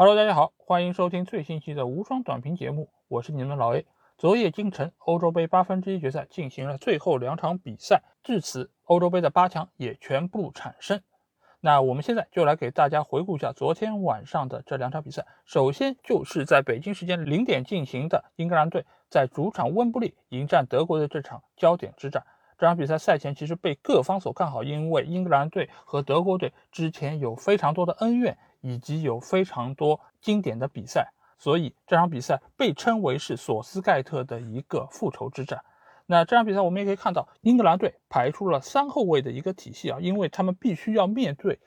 Hello，大家好，欢迎收听最新期的无双短评节目，我是你们老 A。昨夜今晨，欧洲杯八分之一决赛进行了最后两场比赛，至此欧洲杯的八强也全部产生。那我们现在就来给大家回顾一下昨天晚上的这两场比赛。首先就是在北京时间零点进行的英格兰队在主场温布利迎战德国的这场焦点之战。这场比赛赛前其实被各方所看好，因为英格兰队和德国队之前有非常多的恩怨，以及有非常多经典的比赛。所以这场比赛被称为是索斯盖特的一个复仇之战。那这场比赛我们也可以看到，英格兰队排出了三后卫的一个体系啊，因为他们必须要面对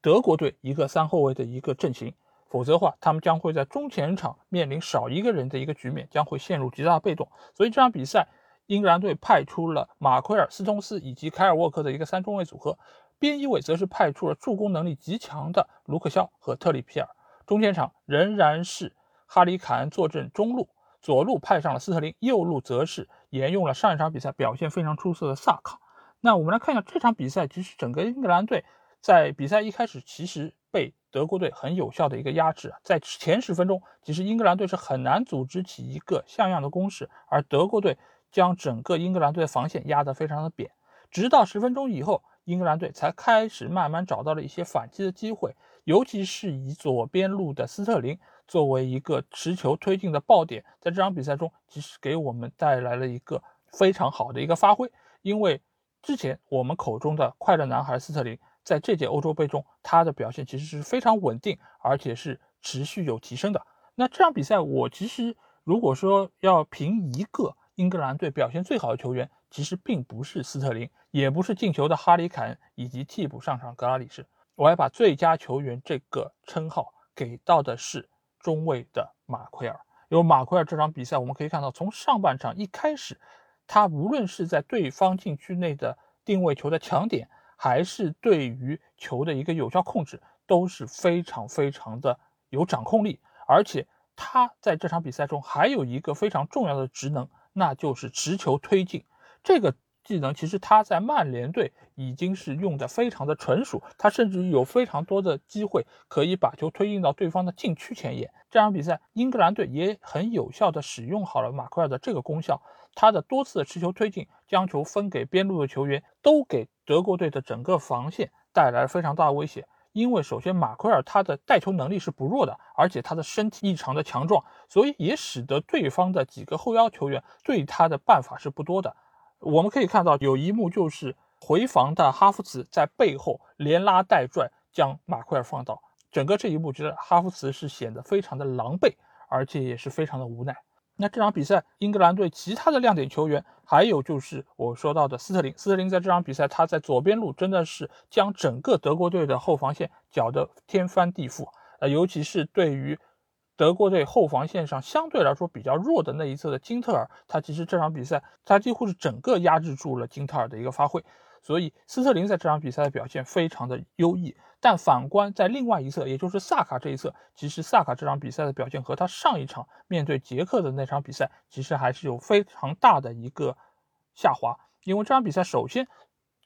德国队一个三后卫的一个阵型，否则的话，他们将会在中前场面临少一个人的一个局面，将会陷入极大的被动。所以这场比赛，英格兰队派出了马奎尔、斯通斯以及凯尔沃克的一个三中卫组合，边翼卫则是派出了助攻能力极强的卢克肖和特里皮尔，中前场仍然是。哈里凯恩坐镇中路，左路派上了斯特林，右路则是沿用了上一场比赛表现非常出色的萨卡。那我们来看一下这场比赛，其实整个英格兰队在比赛一开始其实被德国队很有效的一个压制，在前十分钟，其实英格兰队是很难组织起一个像样的攻势，而德国队将整个英格兰队的防线压得非常的扁，直到十分钟以后，英格兰队才开始慢慢找到了一些反击的机会，尤其是以左边路的斯特林。作为一个持球推进的爆点，在这场比赛中，其实给我们带来了一个非常好的一个发挥。因为之前我们口中的快乐男孩斯特林，在这届欧洲杯中，他的表现其实是非常稳定，而且是持续有提升的。那这场比赛，我其实如果说要评一个英格兰队表现最好的球员，其实并不是斯特林，也不是进球的哈里凯恩，以及替补上场格拉里什，我还把最佳球员这个称号给到的是。中卫的马奎尔，因为马奎尔这场比赛，我们可以看到，从上半场一开始，他无论是在对方禁区内的定位球的强点，还是对于球的一个有效控制，都是非常非常的有掌控力。而且他在这场比赛中还有一个非常重要的职能，那就是持球推进。这个。技能其实他在曼联队已经是用的非常的纯熟，他甚至有非常多的机会可以把球推进到对方的禁区前沿。这场比赛，英格兰队也很有效的使用好了马奎尔的这个功效，他的多次的持球推进，将球分给边路的球员，都给德国队的整个防线带来了非常大的威胁。因为首先马奎尔他的带球能力是不弱的，而且他的身体异常的强壮，所以也使得对方的几个后腰球员对他的办法是不多的。我们可以看到有一幕，就是回防的哈弗茨在背后连拉带拽将马奎尔放倒。整个这一幕，觉得哈弗茨是显得非常的狼狈，而且也是非常的无奈。那这场比赛，英格兰队其他的亮点球员，还有就是我说到的斯特林。斯特林在这场比赛，他在左边路真的是将整个德国队的后防线搅得天翻地覆。呃，尤其是对于。德国队后防线上相对来说比较弱的那一侧的金特尔，他其实这场比赛他几乎是整个压制住了金特尔的一个发挥，所以斯特林在这场比赛的表现非常的优异。但反观在另外一侧，也就是萨卡这一侧，其实萨卡这场比赛的表现和他上一场面对捷克的那场比赛其实还是有非常大的一个下滑。因为这场比赛首先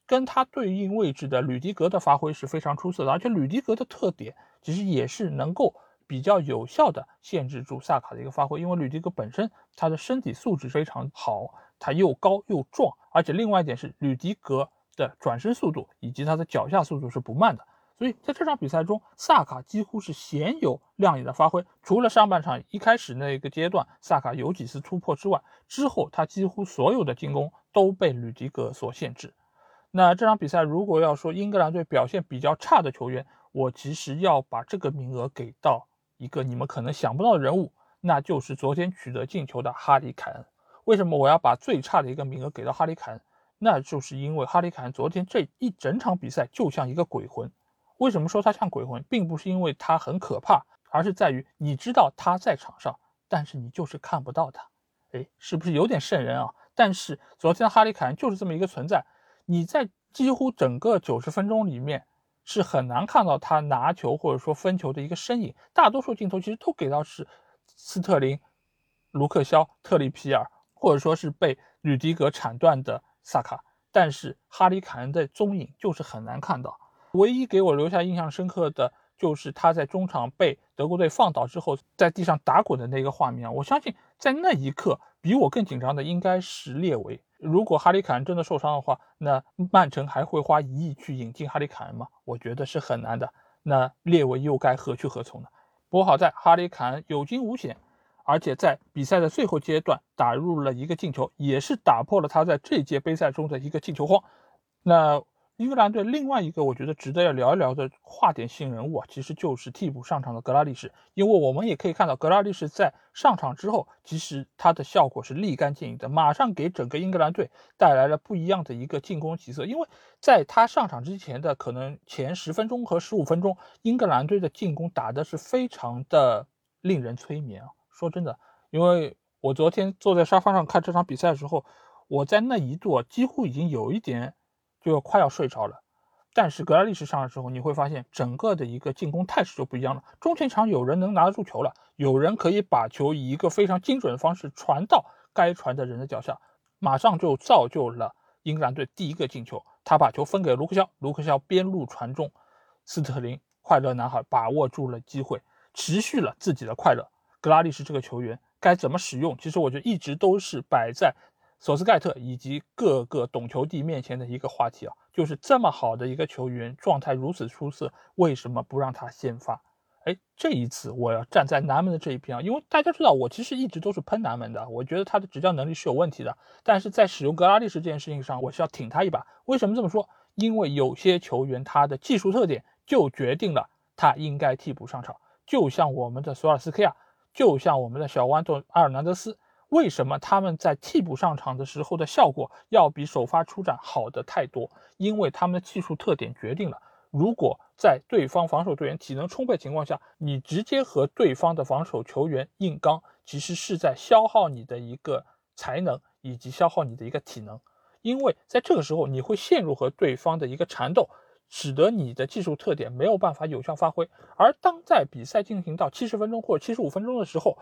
跟他对应位置的吕迪格的发挥是非常出色的，而且吕迪格的特点其实也是能够。比较有效的限制住萨卡的一个发挥，因为吕迪格本身他的身体素质非常好，他又高又壮，而且另外一点是吕迪格的转身速度以及他的脚下速度是不慢的，所以在这场比赛中，萨卡几乎是鲜有亮眼的发挥。除了上半场一开始那个阶段，萨卡有几次突破之外，之后他几乎所有的进攻都被吕迪格所限制。那这场比赛如果要说英格兰队表现比较差的球员，我其实要把这个名额给到。一个你们可能想不到的人物，那就是昨天取得进球的哈里凯恩。为什么我要把最差的一个名额给到哈里凯恩？那就是因为哈里凯恩昨天这一整场比赛就像一个鬼魂。为什么说他像鬼魂，并不是因为他很可怕，而是在于你知道他在场上，但是你就是看不到他。哎，是不是有点瘆人啊？但是昨天哈里凯恩就是这么一个存在，你在几乎整个九十分钟里面。是很难看到他拿球或者说分球的一个身影，大多数镜头其实都给到是斯特林、卢克肖、特里皮尔，或者说是被吕迪格铲断的萨卡，但是哈里凯恩的踪影就是很难看到。唯一给我留下印象深刻的，就是他在中场被德国队放倒之后，在地上打滚的那个画面啊。我相信在那一刻，比我更紧张的应该是列维。如果哈里凯恩真的受伤的话，那曼城还会花一亿去引进哈里凯恩吗？我觉得是很难的。那列维又该何去何从呢？不过好在哈里凯恩有惊无险，而且在比赛的最后阶段打入了一个进球，也是打破了他在这届杯赛中的一个进球荒。那。英格兰队另外一个我觉得值得要聊一聊的话点性人物啊，其实就是替补上场的格拉利什。因为我们也可以看到，格拉利什在上场之后，其实他的效果是立竿见影的，马上给整个英格兰队带来了不一样的一个进攻起色。因为在他上场之前的可能前十分钟和十五分钟，英格兰队的进攻打的是非常的令人催眠啊。说真的，因为我昨天坐在沙发上看这场比赛的时候，我在那一度几乎已经有一点。就要快要睡着了，但是格拉利什上的时候，你会发现整个的一个进攻态势就不一样了。中前场有人能拿得住球了，有人可以把球以一个非常精准的方式传到该传的人的脚下，马上就造就了英格兰队第一个进球。他把球分给卢克肖，卢克肖边路传中，斯特林快乐男孩把握住了机会，持续了自己的快乐。格拉利什这个球员该怎么使用？其实我觉得一直都是摆在。索斯盖特以及各个懂球帝面前的一个话题啊，就是这么好的一个球员，状态如此出色，为什么不让他先发？哎，这一次我要站在南门的这一边啊，因为大家知道我其实一直都是喷南门的，我觉得他的执教能力是有问题的，但是在使用格拉利什这件事情上，我是要挺他一把。为什么这么说？因为有些球员他的技术特点就决定了他应该替补上场，就像我们的索尔斯克亚，就像我们的小豌豆阿尔南德斯。为什么他们在替补上场的时候的效果要比首发出战好的太多？因为他们的技术特点决定了，如果在对方防守队员体能充沛情况下，你直接和对方的防守球员硬刚，其实是在消耗你的一个才能以及消耗你的一个体能。因为在这个时候，你会陷入和对方的一个缠斗，使得你的技术特点没有办法有效发挥。而当在比赛进行到七十分钟或者七十五分钟的时候，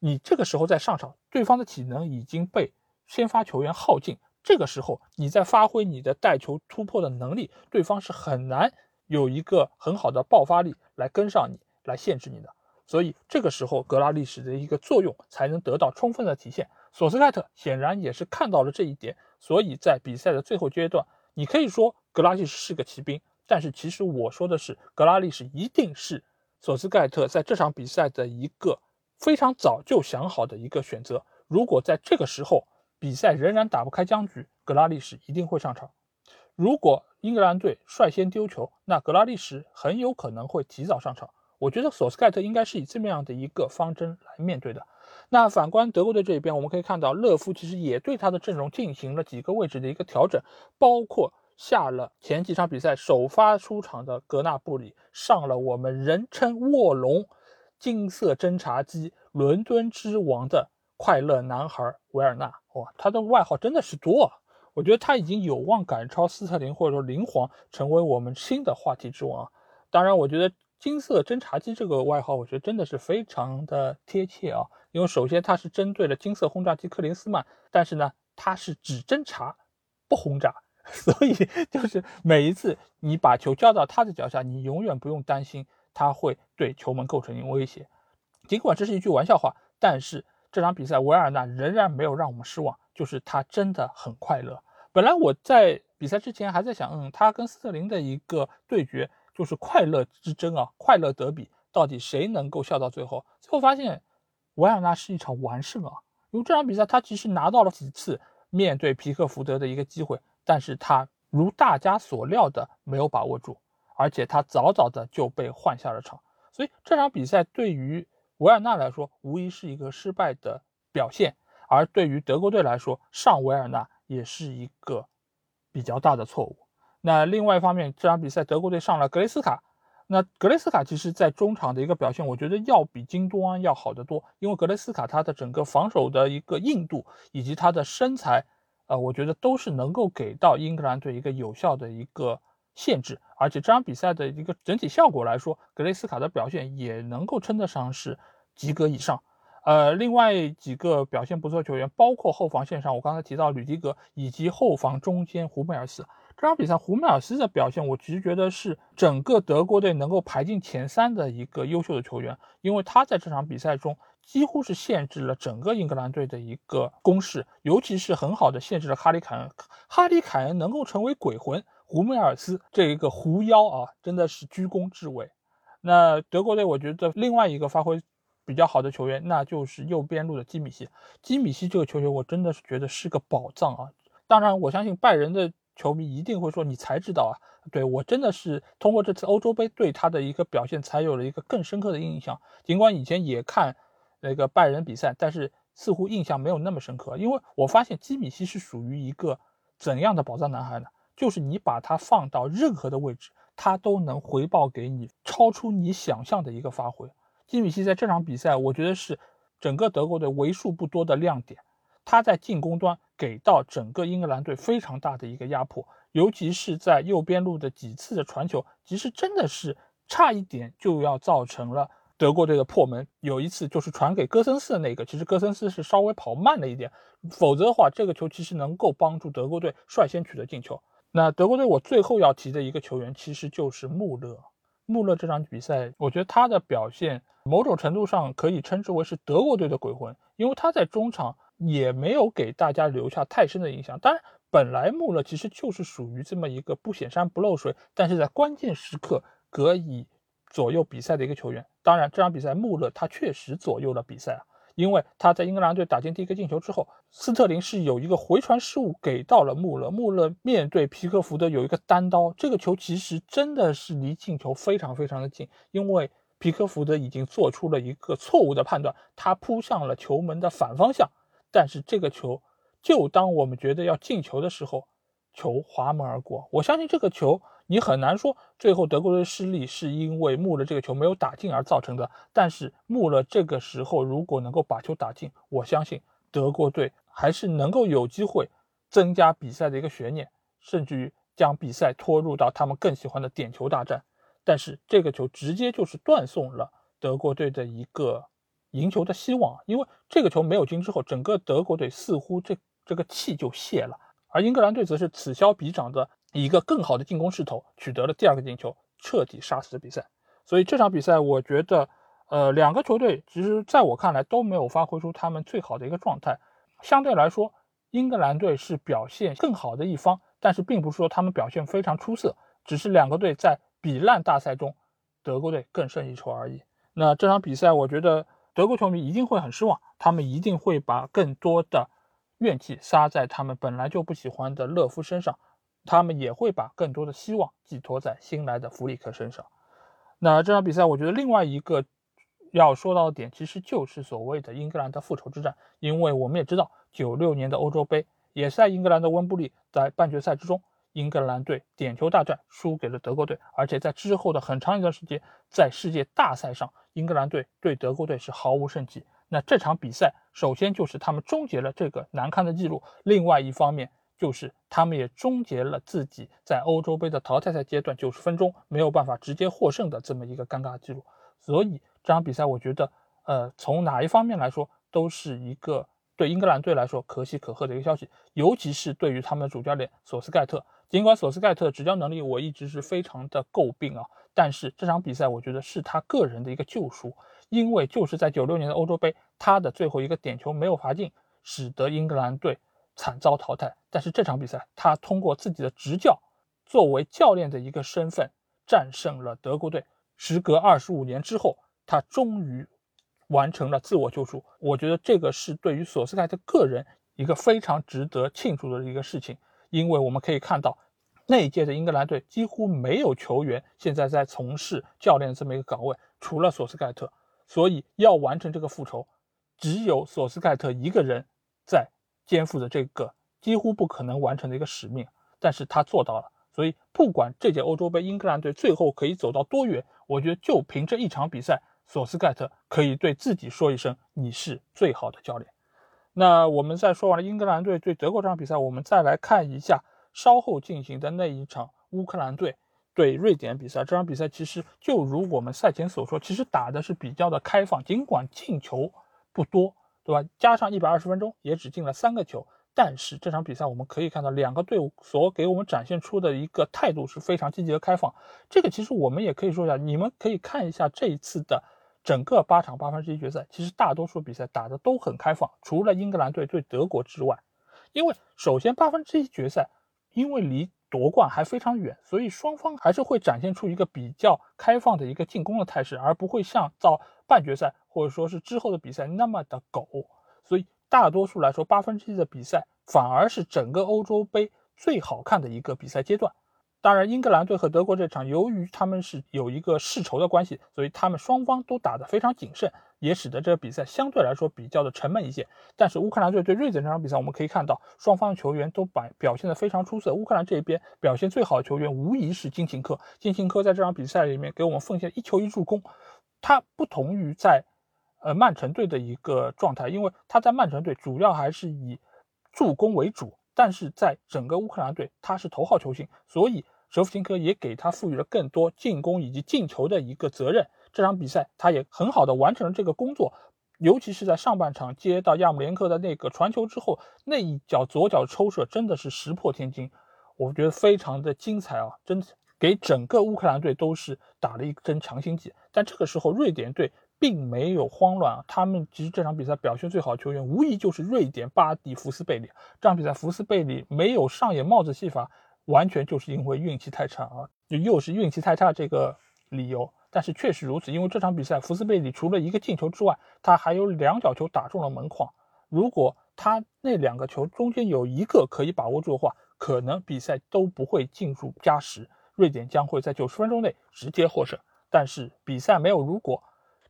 你这个时候再上场，对方的体能已经被先发球员耗尽。这个时候，你再发挥你的带球突破的能力，对方是很难有一个很好的爆发力来跟上你，来限制你的。所以这个时候，格拉利什的一个作用才能得到充分的体现。索斯盖特显然也是看到了这一点，所以在比赛的最后阶段，你可以说格拉利什是个骑兵，但是其实我说的是，格拉利什一定是索斯盖特在这场比赛的一个。非常早就想好的一个选择。如果在这个时候比赛仍然打不开僵局，格拉利什一定会上场。如果英格兰队率先丢球，那格拉利什很有可能会提早上场。我觉得索斯盖特应该是以这么样的一个方针来面对的。那反观德国队这一边，我们可以看到勒夫其实也对他的阵容进行了几个位置的一个调整，包括下了前几场比赛首发出场的格纳布里，上了我们人称卧龙。金色侦察机，伦敦之王的快乐男孩维尔纳，哇，他的外号真的是多啊！我觉得他已经有望赶超斯特林或者说林皇，成为我们新的话题之王。当然，我觉得金色侦察机这个外号，我觉得真的是非常的贴切啊！因为首先他是针对了金色轰炸机克林斯曼，但是呢，他是只侦察不轰炸，所以就是每一次你把球交到他的脚下，你永远不用担心。他会对球门构成一威胁，尽管这是一句玩笑话，但是这场比赛维尔纳仍然没有让我们失望，就是他真的很快乐。本来我在比赛之前还在想，嗯，他跟斯特林的一个对决就是快乐之争啊，快乐德比，到底谁能够笑到最后？最后发现维尔纳是一场完胜啊，因为这场比赛他其实拿到了几次面对皮克福德的一个机会，但是他如大家所料的没有把握住。而且他早早的就被换下了场，所以这场比赛对于维尔纳来说无疑是一个失败的表现，而对于德国队来说上维尔纳也是一个比较大的错误。那另外一方面，这场比赛德国队上了格雷斯卡，那格雷斯卡其实在中场的一个表现，我觉得要比金多安要好得多，因为格雷斯卡他的整个防守的一个硬度以及他的身材，呃，我觉得都是能够给到英格兰队一个有效的一个。限制，而且这场比赛的一个整体效果来说，格雷斯卡的表现也能够称得上是及格以上。呃，另外几个表现不错球员，包括后防线上我刚才提到吕迪格，以及后防中间胡梅尔斯，这场比赛，胡梅尔斯的表现，我其实觉得是整个德国队能够排进前三的一个优秀的球员，因为他在这场比赛中几乎是限制了整个英格兰队的一个攻势，尤其是很好的限制了哈里凯恩。哈里凯恩能够成为鬼魂，胡梅尔斯这一个狐妖啊，真的是居功至伟。那德国队，我觉得另外一个发挥比较好的球员，那就是右边路的基米希。基米希这个球员，我真的是觉得是个宝藏啊。当然，我相信拜仁的。球迷一定会说：“你才知道啊！”对我真的是通过这次欧洲杯对他的一个表现，才有了一个更深刻的印象。尽管以前也看那个拜仁比赛，但是似乎印象没有那么深刻。因为我发现基米希是属于一个怎样的宝藏男孩呢？就是你把它放到任何的位置，它都能回报给你超出你想象的一个发挥。基米希在这场比赛，我觉得是整个德国队为数不多的亮点。他在进攻端给到整个英格兰队非常大的一个压迫，尤其是在右边路的几次的传球，其实真的是差一点就要造成了德国队的破门。有一次就是传给戈森斯的那个，其实戈森斯是稍微跑慢了一点，否则的话，这个球其实能够帮助德国队率先取得进球。那德国队我最后要提的一个球员，其实就是穆勒。穆勒这场比赛，我觉得他的表现某种程度上可以称之为是德国队的鬼魂，因为他在中场。也没有给大家留下太深的印象。当然，本来穆勒其实就是属于这么一个不显山不漏水，但是在关键时刻可以左右比赛的一个球员。当然，这场比赛穆勒他确实左右了比赛啊，因为他在英格兰队打进第一个进球之后，斯特林是有一个回传失误给到了穆勒，穆勒面对皮克福德有一个单刀，这个球其实真的是离进球非常非常的近，因为皮克福德已经做出了一个错误的判断，他扑向了球门的反方向。但是这个球，就当我们觉得要进球的时候，球滑门而过。我相信这个球，你很难说最后德国队失利是因为穆勒这个球没有打进而造成的。但是穆勒这个时候如果能够把球打进，我相信德国队还是能够有机会增加比赛的一个悬念，甚至于将比赛拖入到他们更喜欢的点球大战。但是这个球直接就是断送了德国队的一个。赢球的希望，因为这个球没有进之后，整个德国队似乎这这个气就泄了，而英格兰队则是此消彼长的以一个更好的进攻势头，取得了第二个进球，彻底杀死了比赛。所以这场比赛，我觉得，呃，两个球队其实在我看来都没有发挥出他们最好的一个状态。相对来说，英格兰队是表现更好的一方，但是并不是说他们表现非常出色，只是两个队在比烂大赛中，德国队更胜一筹而已。那这场比赛，我觉得。德国球迷一定会很失望，他们一定会把更多的怨气撒在他们本来就不喜欢的勒夫身上，他们也会把更多的希望寄托在新来的弗里克身上。那这场比赛，我觉得另外一个要说到的点，其实就是所谓的英格兰的复仇之战，因为我们也知道，九六年的欧洲杯也是在英格兰的温布利，在半决赛之中。英格兰队点球大战输给了德国队，而且在之后的很长一段时间，在世界大赛上，英格兰队对德国队是毫无胜绩。那这场比赛，首先就是他们终结了这个难堪的记录，另外一方面就是他们也终结了自己在欧洲杯的淘汰赛阶段九十分钟没有办法直接获胜的这么一个尴尬记录。所以这场比赛，我觉得，呃，从哪一方面来说，都是一个对英格兰队来说可喜可贺的一个消息，尤其是对于他们的主教练索斯盖特。尽管索斯盖特的执教能力我一直是非常的诟病啊，但是这场比赛我觉得是他个人的一个救赎，因为就是在九六年的欧洲杯，他的最后一个点球没有罚进，使得英格兰队惨遭淘汰。但是这场比赛，他通过自己的执教，作为教练的一个身份，战胜了德国队。时隔二十五年之后，他终于完成了自我救赎。我觉得这个是对于索斯盖特个人一个非常值得庆祝的一个事情。因为我们可以看到，那一届的英格兰队几乎没有球员现在在从事教练这么一个岗位，除了索斯盖特。所以要完成这个复仇，只有索斯盖特一个人在肩负着这个几乎不可能完成的一个使命。但是他做到了。所以不管这届欧洲杯英格兰队最后可以走到多远，我觉得就凭这一场比赛，索斯盖特可以对自己说一声：“你是最好的教练。”那我们在说完了英格兰队对德国这场比赛，我们再来看一下稍后进行的那一场乌克兰队对瑞典比赛。这场比赛其实就如我们赛前所说，其实打的是比较的开放，尽管进球不多，对吧？加上一百二十分钟也只进了三个球，但是这场比赛我们可以看到，两个队伍所给我们展现出的一个态度是非常积极和开放。这个其实我们也可以说一下，你们可以看一下这一次的整个八场八分之一决赛，其实大多数比赛打的都很开放，除了英格兰队对德国之外。因为首先八分之一决赛，因为离夺冠还非常远，所以双方还是会展现出一个比较开放的一个进攻的态势，而不会像到半决赛或者说是之后的比赛那么的狗。所以。大多数来说，八分之一的比赛反而是整个欧洲杯最好看的一个比赛阶段。当然，英格兰队和德国这场，由于他们是有一个世仇的关系，所以他们双方都打得非常谨慎，也使得这个比赛相对来说比较的沉闷一些。但是乌克兰队对瑞典这场比赛，我们可以看到双方球员都表表现得非常出色。乌克兰这一边表现最好的球员无疑是金琴科，金琴科在这场比赛里面给我们奉献一球一助攻。他不同于在呃，曼城队的一个状态，因为他在曼城队主要还是以助攻为主，但是在整个乌克兰队他是头号球星，所以舍甫琴科也给他赋予了更多进攻以及进球的一个责任。这场比赛他也很好的完成了这个工作，尤其是在上半场接到亚姆连克的那个传球之后，那一脚左脚抽射真的是石破天惊，我觉得非常的精彩啊，真给整个乌克兰队都是打了一针强心剂。但这个时候瑞典队。并没有慌乱啊！他们其实这场比赛表现最好的球员，无疑就是瑞典巴蒂福斯贝里。这场比赛福斯贝里没有上演帽子戏法，完全就是因为运气太差啊！就又是运气太差这个理由，但是确实如此。因为这场比赛福斯贝里除了一个进球之外，他还有两脚球打中了门框。如果他那两个球中间有一个可以把握住的话，可能比赛都不会进入加时，瑞典将会在九十分钟内直接获胜。但是比赛没有如果。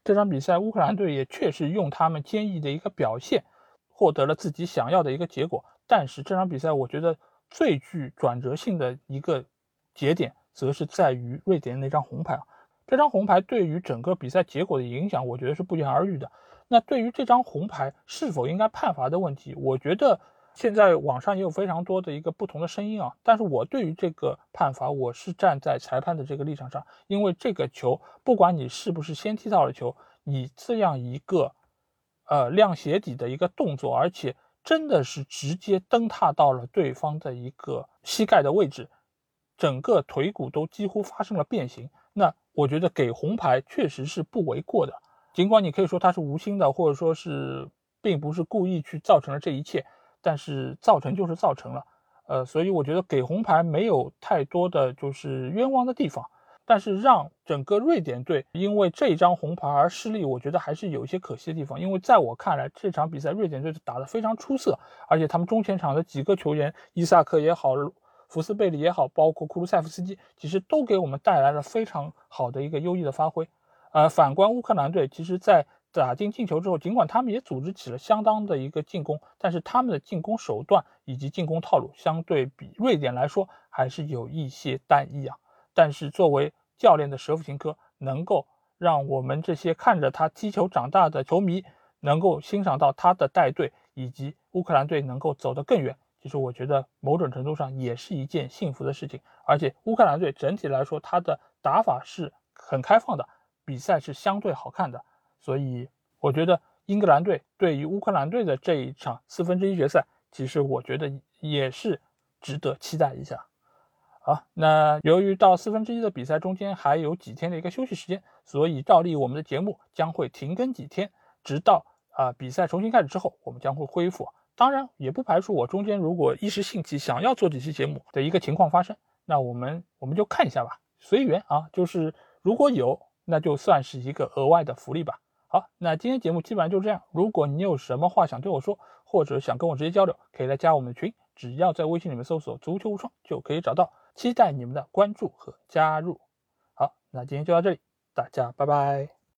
这场比赛，乌克兰队也确实用他们坚毅的一个表现，获得了自己想要的一个结果。但是这场比赛，我觉得最具转折性的一个节点，则是在于瑞典那张红牌啊。这张红牌对于整个比赛结果的影响，我觉得是不言而喻的。那对于这张红牌是否应该判罚的问题，我觉得。现在网上也有非常多的一个不同的声音啊，但是我对于这个判罚，我是站在裁判的这个立场上，因为这个球，不管你是不是先踢到了球，你这样一个，呃，亮鞋底的一个动作，而且真的是直接蹬踏到了对方的一个膝盖的位置，整个腿骨都几乎发生了变形，那我觉得给红牌确实是不为过的，尽管你可以说他是无心的，或者说是并不是故意去造成了这一切。但是造成就是造成了，呃，所以我觉得给红牌没有太多的就是冤枉的地方，但是让整个瑞典队因为这张红牌而失利，我觉得还是有一些可惜的地方。因为在我看来，这场比赛瑞典队打得非常出色，而且他们中前场的几个球员，伊萨克也好，福斯贝里也好，包括库鲁塞夫斯基，其实都给我们带来了非常好的一个优异的发挥。呃，反观乌克兰队，其实在打进进球之后，尽管他们也组织起了相当的一个进攻，但是他们的进攻手段以及进攻套路相对比瑞典来说还是有一些单一啊。但是作为教练的舍甫琴科，能够让我们这些看着他踢球长大的球迷能够欣赏到他的带队，以及乌克兰队能够走得更远，其实我觉得某种程度上也是一件幸福的事情。而且乌克兰队整体来说，他的打法是很开放的，比赛是相对好看的。所以我觉得英格兰队对于乌克兰队的这一场四分之一决赛，其实我觉得也是值得期待一下。好，那由于到四分之一的比赛中间还有几天的一个休息时间，所以照例我们的节目将会停更几天，直到啊比赛重新开始之后，我们将会恢复。当然也不排除我中间如果一时兴起想要做几期节目的一个情况发生，那我们我们就看一下吧，随缘啊。就是如果有，那就算是一个额外的福利吧。好，那今天节目基本上就这样。如果你有什么话想对我说，或者想跟我直接交流，可以来加我们的群，只要在微信里面搜索“足球无双”就可以找到。期待你们的关注和加入。好，那今天就到这里，大家拜拜。